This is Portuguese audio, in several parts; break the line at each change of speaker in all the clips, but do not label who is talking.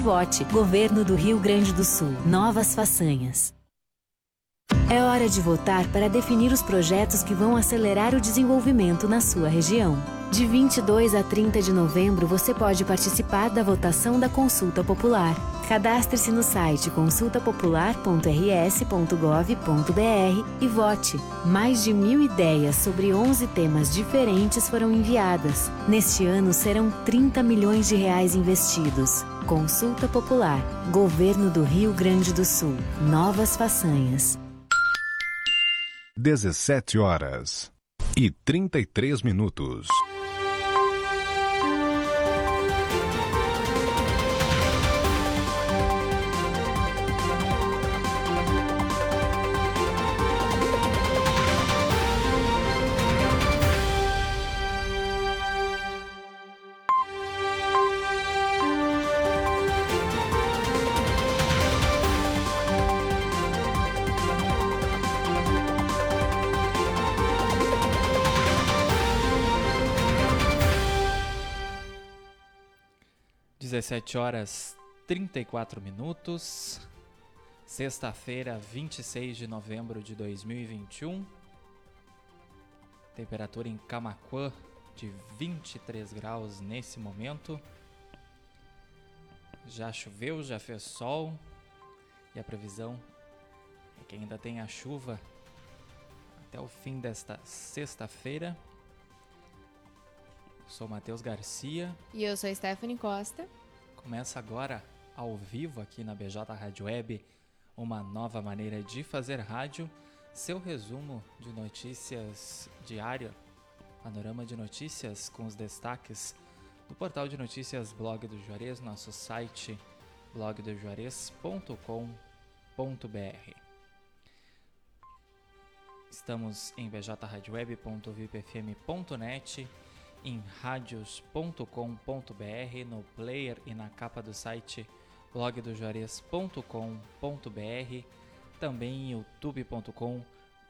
vote. Governo do Rio Grande do Sul. Novas façanhas. É hora de votar para definir os projetos que vão acelerar o desenvolvimento na sua região. De 22 a 30 de novembro, você pode participar da votação da Consulta Popular. Cadastre-se no site consultapopular.rs.gov.br e vote. Mais de mil ideias sobre 11 temas diferentes foram enviadas. Neste ano serão 30 milhões de reais investidos. Consulta Popular. Governo do Rio Grande do Sul. Novas façanhas.
17 horas e 33 minutos.
17 horas 34 minutos, sexta-feira, 26 de novembro de 2021. Temperatura em Camaquã de 23 graus nesse momento. Já choveu, já fez sol e a previsão é que ainda tem a chuva até o fim desta sexta-feira. Sou Matheus Garcia.
E eu sou Stephanie Costa.
Começa agora, ao vivo aqui na BJ Rádio Web, uma nova maneira de fazer rádio, seu resumo de notícias diária, panorama de notícias com os destaques do portal de notícias Blog do Juarez, nosso site blogdojuarez.com.br. Estamos em bjradioweb.vipfm.net em radios.com.br, no player e na capa do site blogdojuarez.com.br, também em youtube.com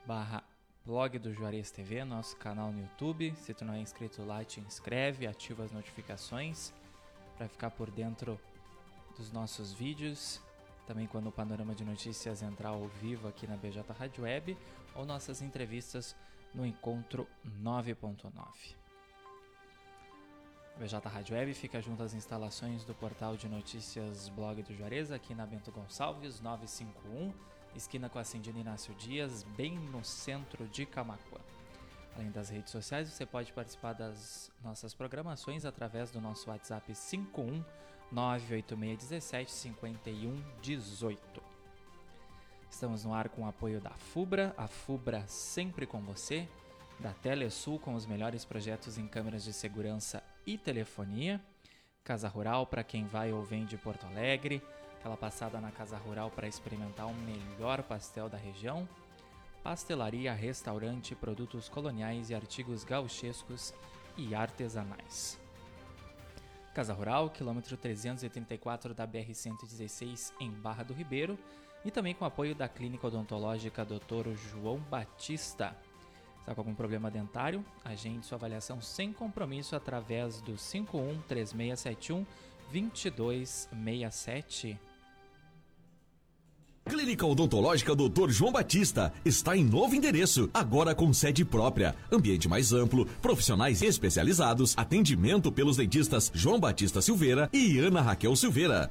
barra blog do Juarez TV, nosso canal no YouTube. Se tu não é inscrito lá, te inscreve, ativa as notificações para ficar por dentro dos nossos vídeos. Também quando o Panorama de Notícias entrar ao vivo aqui na BJ Rádio Web ou nossas entrevistas no Encontro 9.9. BJ Rádio Web fica junto às instalações do portal de notícias Blog do Juarez, aqui na Bento Gonçalves, 951, esquina com a Cindina Inácio Dias, bem no centro de Camacuã. Além das redes sociais, você pode participar das nossas programações através do nosso WhatsApp 51 98617 5118. Estamos no ar com o apoio da FUBRA, a FUBRA sempre com você, da Telesul com os melhores projetos em câmeras de segurança e telefonia. Casa Rural para quem vai ou vem de Porto Alegre, aquela passada na Casa Rural para experimentar o melhor pastel da região. Pastelaria, restaurante, produtos coloniais e artigos gauchescos e artesanais. Casa Rural, quilômetro 334 da BR-116 em Barra do Ribeiro e também com apoio da Clínica Odontológica Dr. João Batista Está com algum problema dentário? Agende sua avaliação sem compromisso através do 51 3671 2267.
Clínica Odontológica Dr. João Batista está em novo endereço, agora com sede própria, ambiente mais amplo, profissionais especializados, atendimento pelos dentistas João Batista Silveira e Ana Raquel Silveira.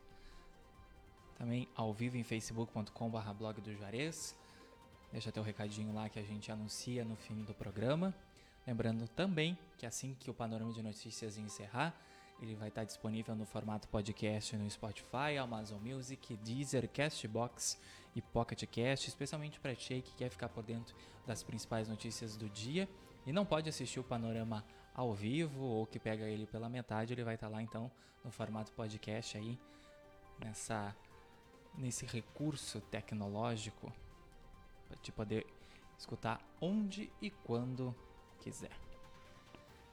também ao vivo em facebook.com.br blog do Juarez. Deixa teu recadinho lá que a gente anuncia no fim do programa. Lembrando também que assim que o Panorama de Notícias encerrar, ele vai estar disponível no formato podcast no Spotify, Amazon Music, Deezer, Castbox e Pocket Cast, especialmente para ti que quer ficar por dentro das principais notícias do dia e não pode assistir o Panorama ao vivo ou que pega ele pela metade, ele vai estar lá então no formato podcast aí nessa nesse recurso tecnológico para te poder escutar onde e quando quiser.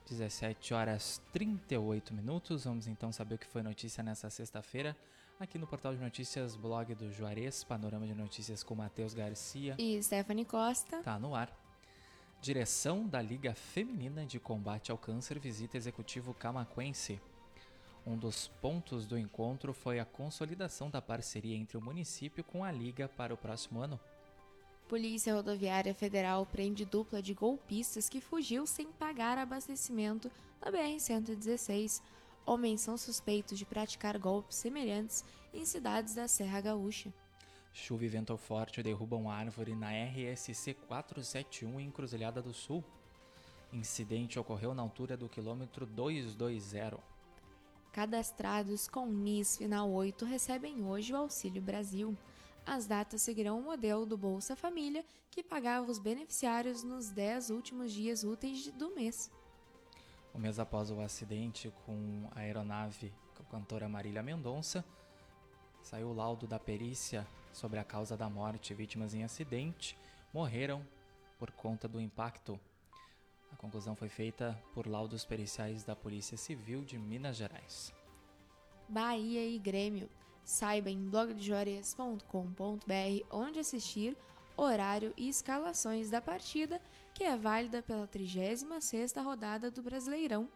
17 horas 38 minutos. Vamos então saber o que foi notícia nessa sexta-feira aqui no portal de notícias blog do Juarez, panorama de notícias com Matheus Garcia
e Stephanie Costa.
Tá no ar. Direção da Liga Feminina de Combate ao Câncer visita executivo camaquense. Um dos pontos do encontro foi a consolidação da parceria entre o município com a Liga para o próximo ano.
Polícia Rodoviária Federal prende dupla de golpistas que fugiu sem pagar abastecimento na BR-116. Homens são suspeitos de praticar golpes semelhantes em cidades da Serra Gaúcha.
Chuva e vento forte derrubam árvore na RSC 471 em Cruzilhada do Sul. Incidente ocorreu na altura do quilômetro 220.
Cadastrados com NIS final 8 recebem hoje o Auxílio Brasil. As datas seguirão o modelo do Bolsa Família, que pagava os beneficiários nos 10 últimos dias úteis do mês.
Um mês após o acidente com a aeronave com a cantora Marília Mendonça, saiu o laudo da perícia sobre a causa da morte. Vítimas em acidente morreram por conta do impacto. A conclusão foi feita por laudos periciais da Polícia Civil de Minas Gerais.
Bahia e Grêmio. Saiba em blogdejuarez.com.br onde assistir, horário e escalações da partida, que é válida pela 36ª rodada do Brasileirão.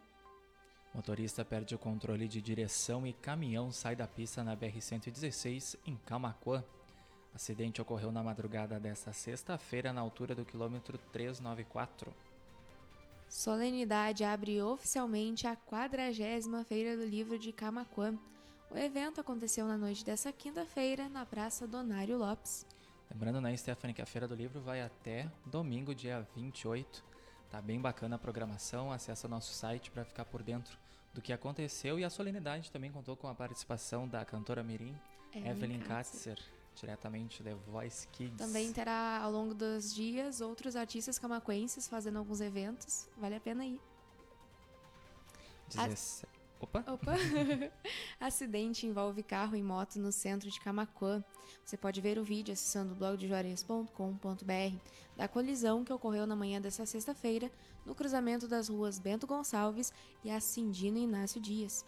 Motorista perde o controle de direção e caminhão sai da pista na BR-116 em Camaquã. Acidente ocorreu na madrugada desta sexta-feira na altura do quilômetro 394.
Solenidade abre oficialmente a 40 Feira do Livro de Camaquã. O evento aconteceu na noite dessa quinta-feira na Praça Donário Lopes.
Lembrando, né, Stephanie, que a Feira do Livro vai até domingo, dia 28. Tá bem bacana a programação, acessa nosso site para ficar por dentro do que aconteceu e a solenidade também contou com a participação da cantora Mirim,
Evelyn
Evelyn
Katzer.
Katzer, diretamente da Voice Kids.
Também terá ao longo dos dias outros artistas camaquenses fazendo alguns eventos. Vale a pena ir.
17... Opa!
Opa! Acidente envolve carro e moto no centro de Camaquã. Você pode ver o vídeo acessando blogdejuarez.com.br da colisão que ocorreu na manhã desta sexta-feira no cruzamento das ruas Bento Gonçalves e Acindino Inácio Dias.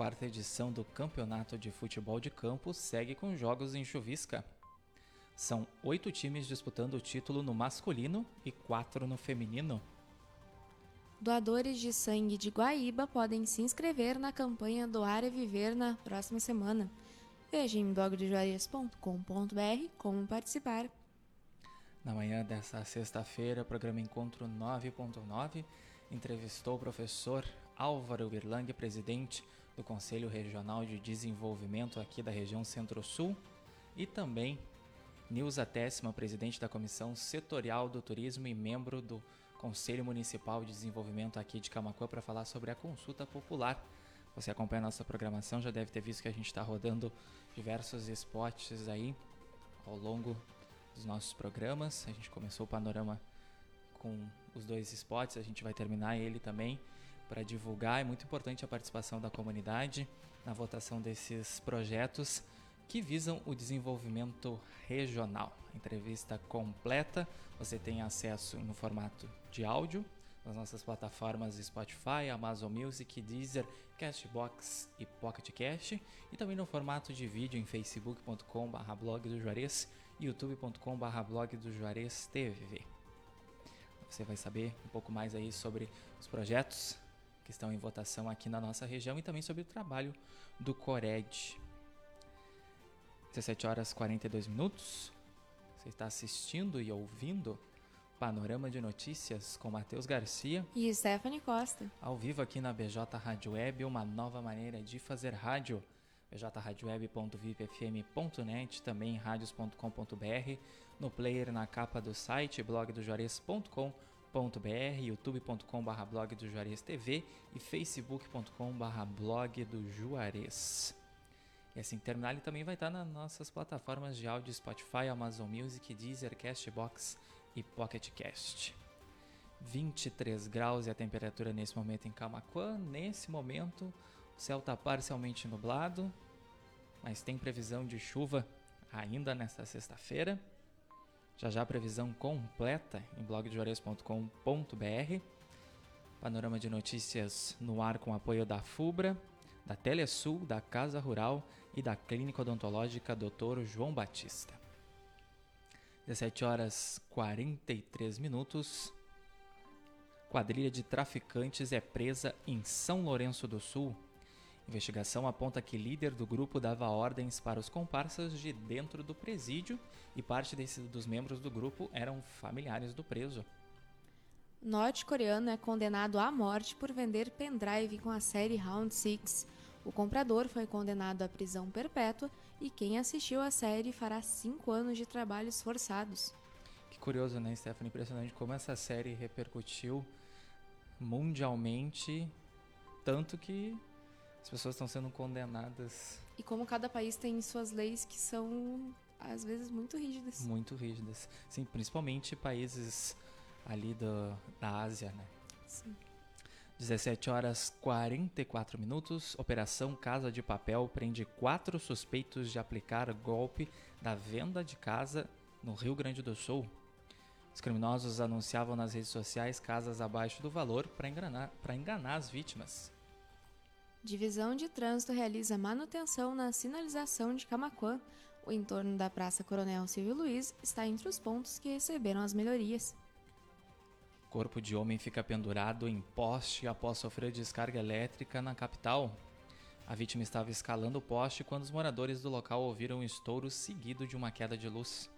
Quarta edição do Campeonato de Futebol de Campo segue com jogos em chuvisca. São oito times disputando o título no masculino e quatro no feminino.
Doadores de sangue de Guaíba podem se inscrever na campanha Doar e Viver na próxima semana. Veja em blogdejuarez.com.br como participar.
Na manhã dessa sexta-feira, o programa Encontro 9.9 entrevistou o professor Álvaro Birlang, presidente do Conselho Regional de Desenvolvimento aqui da região Centro-Sul, e também Nilza Tessima, presidente da Comissão Setorial do Turismo e membro do Conselho Municipal de Desenvolvimento aqui de Camacuã para falar sobre a consulta popular. Você acompanha a nossa programação, já deve ter visto que a gente está rodando diversos spots aí ao longo dos nossos programas. A gente começou o panorama com os dois spots, a gente vai terminar ele também para divulgar. É muito importante a participação da comunidade na votação desses projetos que visam o desenvolvimento regional. Entrevista completa, você tem acesso no formato de áudio nas nossas plataformas Spotify, Amazon Music, Deezer, Castbox e Pocket Cast e também no formato de vídeo em facebook.com.br blog do Juarez e youtube.com.br blog do Juarez TV. Você vai saber um pouco mais aí sobre os projetos que estão em votação aqui na nossa região e também sobre o trabalho do Cored. 17 horas 42 minutos. Você está assistindo e ouvindo Panorama de Notícias com Matheus Garcia.
E Stephanie Costa.
Ao vivo aqui na BJ Rádio Web, uma nova maneira de fazer rádio. bjradioweb.vipfm.net, também radios.com.br, no player na capa do site blogdojuarez.com.br, youtube.com.br blog do Juarez TV e facebook.com.br blog do Juarez. E assim terminar, ele também vai estar nas nossas plataformas de áudio Spotify, Amazon Music, Deezer, Castbox e Pocket Cast. 23 graus e a temperatura nesse momento em Camaquã. Nesse momento, o céu está parcialmente nublado. mas tem previsão de chuva ainda nesta sexta-feira. Já já previsão completa em blogdejuarez.com.br. Panorama de notícias no ar com apoio da FUBRA, da Telesul, da Casa Rural e da Clínica Odontológica Dr. João Batista. 17 horas 43 minutos. Quadrilha de traficantes é presa em São Lourenço do Sul. Investigação aponta que líder do grupo dava ordens para os comparsas de dentro do presídio e parte desse, dos membros do grupo eram familiares do preso.
Norte-coreano é condenado à morte por vender pendrive com a série Round 6. O comprador foi condenado à prisão perpétua e quem assistiu à série fará cinco anos de trabalhos forçados.
Que curioso, né, Stephanie? Impressionante como essa série repercutiu mundialmente, tanto que as pessoas estão sendo condenadas.
E como cada país tem suas leis que são, às vezes, muito rígidas.
Muito rígidas. Sim, principalmente países ali do, da Ásia, né?
Sim.
17 horas 44 minutos. Operação Casa de Papel prende quatro suspeitos de aplicar golpe da venda de casa no Rio Grande do Sul. Os criminosos anunciavam nas redes sociais casas abaixo do valor para enganar, enganar as vítimas.
Divisão de Trânsito realiza manutenção na sinalização de Camaquã. O entorno da Praça Coronel Silvio Luiz está entre os pontos que receberam as melhorias.
Corpo de homem fica pendurado em poste após sofrer descarga elétrica na capital. A vítima estava escalando o poste quando os moradores do local ouviram um estouro seguido de uma queda de luz.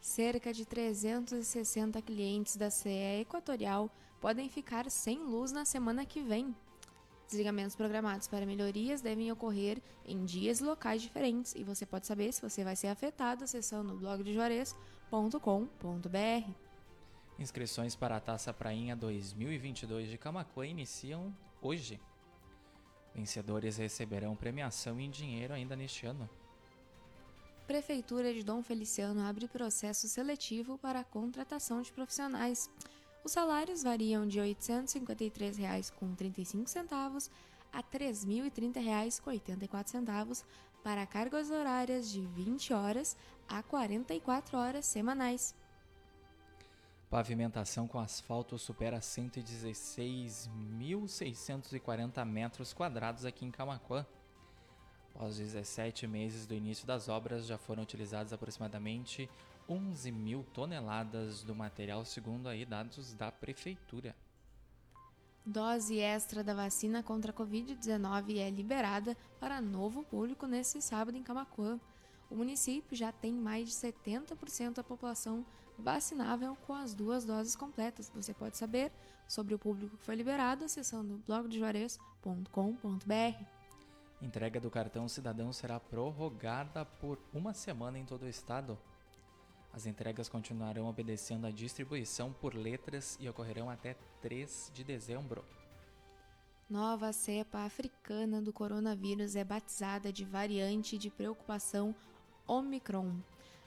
Cerca de 360 clientes da CE Equatorial podem ficar sem luz na semana que vem. Desligamentos programados para melhorias devem ocorrer em dias e locais diferentes e você pode saber se você vai ser afetado acessando blogdejuarez.com.br.
Inscrições para a Taça Prainha 2022 de Camacuã iniciam hoje. Vencedores receberão premiação em dinheiro ainda neste ano.
Prefeitura de Dom Feliciano abre processo seletivo para a contratação de profissionais. Os salários variam de R$ 853,35 a R$ 3.030,84 para cargas horárias de 20 horas a 44 horas semanais.
Pavimentação com asfalto supera 116.640 metros quadrados aqui em Camaquã. Após 17 meses do início das obras, já foram utilizados aproximadamente 11 mil toneladas do material, segundo aí dados da Prefeitura.
Dose extra da vacina contra a Covid-19 é liberada para novo público nesse sábado em Camacuã. O município já tem mais de 70% da população vacinável com as duas doses completas. Você pode saber sobre o público que foi liberado acessando blogdejuarez.com.br.
Entrega do cartão cidadão será prorrogada por uma semana em todo o estado. As entregas continuarão obedecendo a distribuição por letras e ocorrerão até 3 de dezembro.
Nova cepa africana do coronavírus é batizada de variante de preocupação Omicron.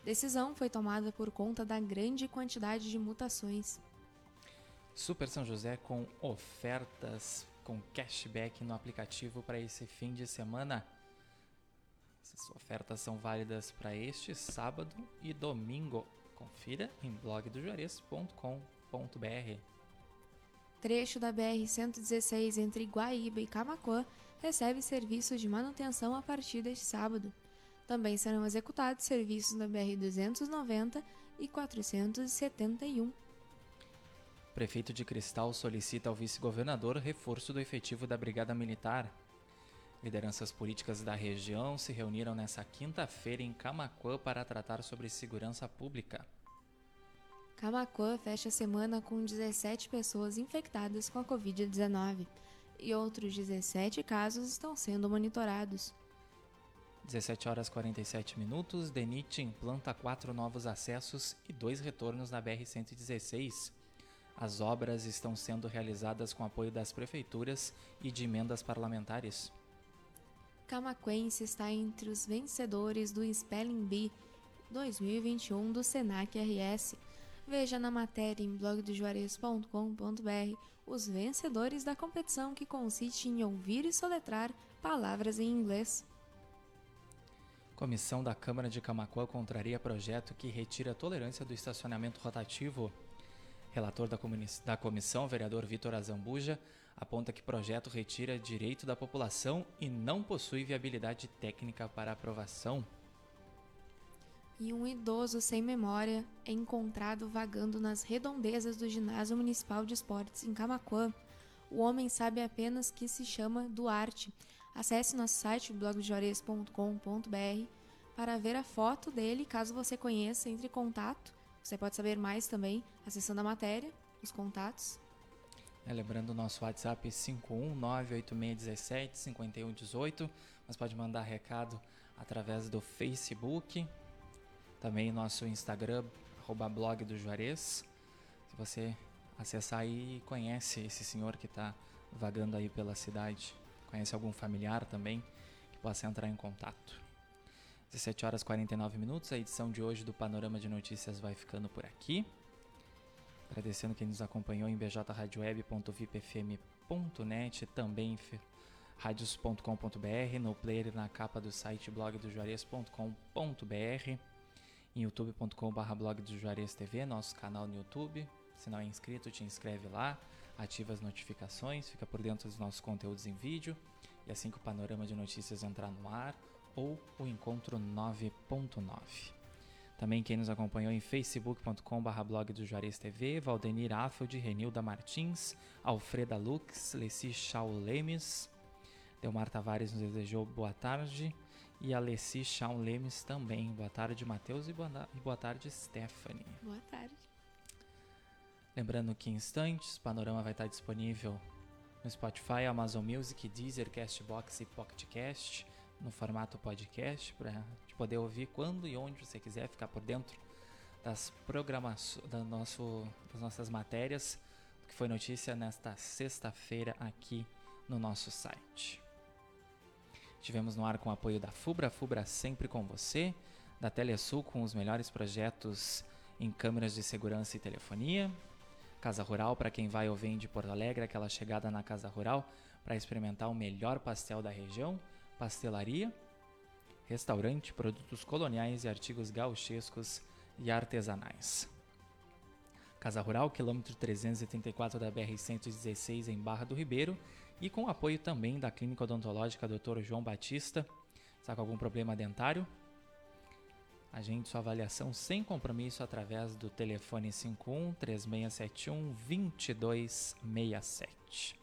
Decisão foi tomada por conta da grande quantidade de mutações.
Super São José com ofertas com cashback no aplicativo para esse fim de semana. Ofertas são válidas para este sábado e domingo. Confira em blogdojuarez.com.br.
Trecho da BR-116 entre Guaíba e Camacuã recebe serviço de manutenção a partir deste sábado. Também serão executados serviços na BR-290 e 471.
Prefeito de Cristal solicita ao vice-governador reforço do efetivo da Brigada Militar. Lideranças políticas da região se reuniram nesta quinta-feira em Camacuã para tratar sobre segurança pública.
Camacuã fecha a semana com 17 pessoas infectadas com a Covid-19 e outros 17 casos estão sendo monitorados.
17 horas 47 minutos, DENIT implanta quatro novos acessos e dois retornos na BR-116. As obras estão sendo realizadas com apoio das prefeituras e de emendas parlamentares.
Camaquense está entre os vencedores do Spelling Bee 2021 do Senac RS. Veja na matéria em blogdojuarez.com.br os vencedores da competição que consiste em ouvir e soletrar palavras em inglês.
Comissão da Câmara de Camacuã contraria projeto que retira a tolerância do estacionamento rotativo. Relator da, da comissão, vereador Vitor Azambuja, aponta que projeto retira direito da população e não possui viabilidade técnica para aprovação.
E um idoso sem memória é encontrado vagando nas redondezas do Ginásio Municipal de Esportes em Camacuã. O homem sabe apenas que se chama Duarte. Acesse nosso site blogdejores.com.br para ver a foto dele, caso você conheça, entre em contato. Você pode saber mais também acessando a matéria, os contatos.
É, lembrando o nosso WhatsApp 51986175118, mas pode mandar recado através do Facebook, também nosso Instagram, arroba blog do Juarez. Se você acessar aí, conhece esse senhor que está vagando aí pela cidade, conhece algum familiar também que possa entrar em contato. 17 horas 49 minutos, a edição de hoje do Panorama de Notícias vai ficando por aqui. Agradecendo quem nos acompanhou em bjradioweb.vipfm.net, também radios.com.br, no player na capa do site blogdojuarez.com.br, em youtube.com.br blog do Juarez TV, nosso canal no YouTube. Se não é inscrito, te inscreve lá, ativa as notificações, fica por dentro dos nossos conteúdos em vídeo. E assim que o panorama de notícias entrar no ar, ou o Encontro 9.9. Também quem nos acompanhou em facebook.com.br blog do Juarez TV, Valdenir Affeld, Renilda Martins, Alfreda Lux, Leci Chau Lemes, Delmar Tavares nos desejou boa tarde e a Leci Chau Lemes também. Boa tarde, Matheus, e boa tarde, Stephanie.
Boa tarde.
Lembrando que em instantes, Panorama vai estar disponível no Spotify, Amazon Music, Deezer, Castbox e PocketCast no formato podcast para poder ouvir quando e onde você quiser ficar por dentro das programações da nosso, das nossas matérias que foi notícia nesta sexta-feira aqui no nosso site. Tivemos no ar com o apoio da Fubra, Fubra sempre com você, da Telesul com os melhores projetos em câmeras de segurança e telefonia, Casa Rural para quem vai ou vem de Porto Alegre, aquela chegada na Casa Rural para experimentar o melhor pastel da região pastelaria, restaurante, produtos coloniais e artigos gauchescos e artesanais. Casa Rural, quilômetro 334 da BR-116 em Barra do Ribeiro e com apoio também da Clínica Odontológica Dr. João Batista. Está com algum problema dentário? Agende sua avaliação sem compromisso através do telefone 51 3671 2267.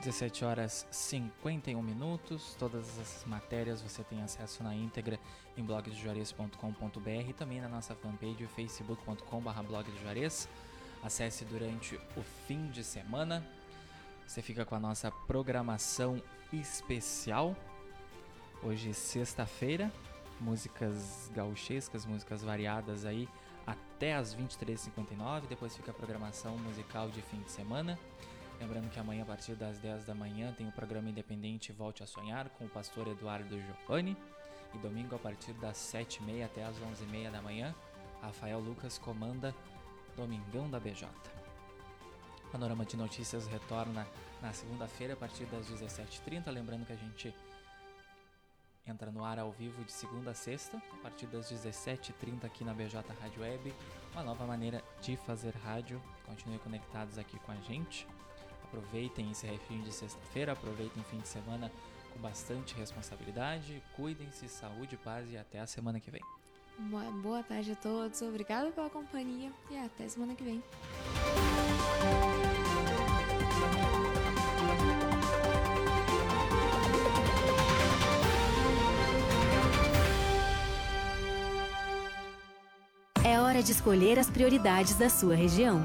17 horas 51 minutos. Todas essas matérias você tem acesso na íntegra em blogdejuarez.com.br e também na nossa fanpage facebook.com.br blogdejuarez. Acesse durante o fim de semana. Você fica com a nossa programação especial. Hoje, sexta-feira, músicas gauchescas, músicas variadas aí até as 23h59. Depois fica a programação musical de fim de semana. Lembrando que amanhã, a partir das 10 da manhã, tem o programa independente Volte a Sonhar com o pastor Eduardo Giovanni. E domingo, a partir das 7h30 até as 11h30 da manhã, Rafael Lucas comanda Domingão da BJ. Panorama de Notícias retorna na segunda-feira, a partir das 17h30. Lembrando que a gente entra no ar ao vivo de segunda a sexta, a partir das 17h30 aqui na BJ Rádio Web. Uma nova maneira de fazer rádio. Continuem conectados aqui com a gente. Aproveitem esse refim de sexta-feira, aproveitem o fim de semana com bastante responsabilidade. Cuidem-se, saúde, paz e até a semana que vem.
Boa, boa tarde a todos, obrigado pela companhia e até semana que vem.
É hora de escolher as prioridades da sua região.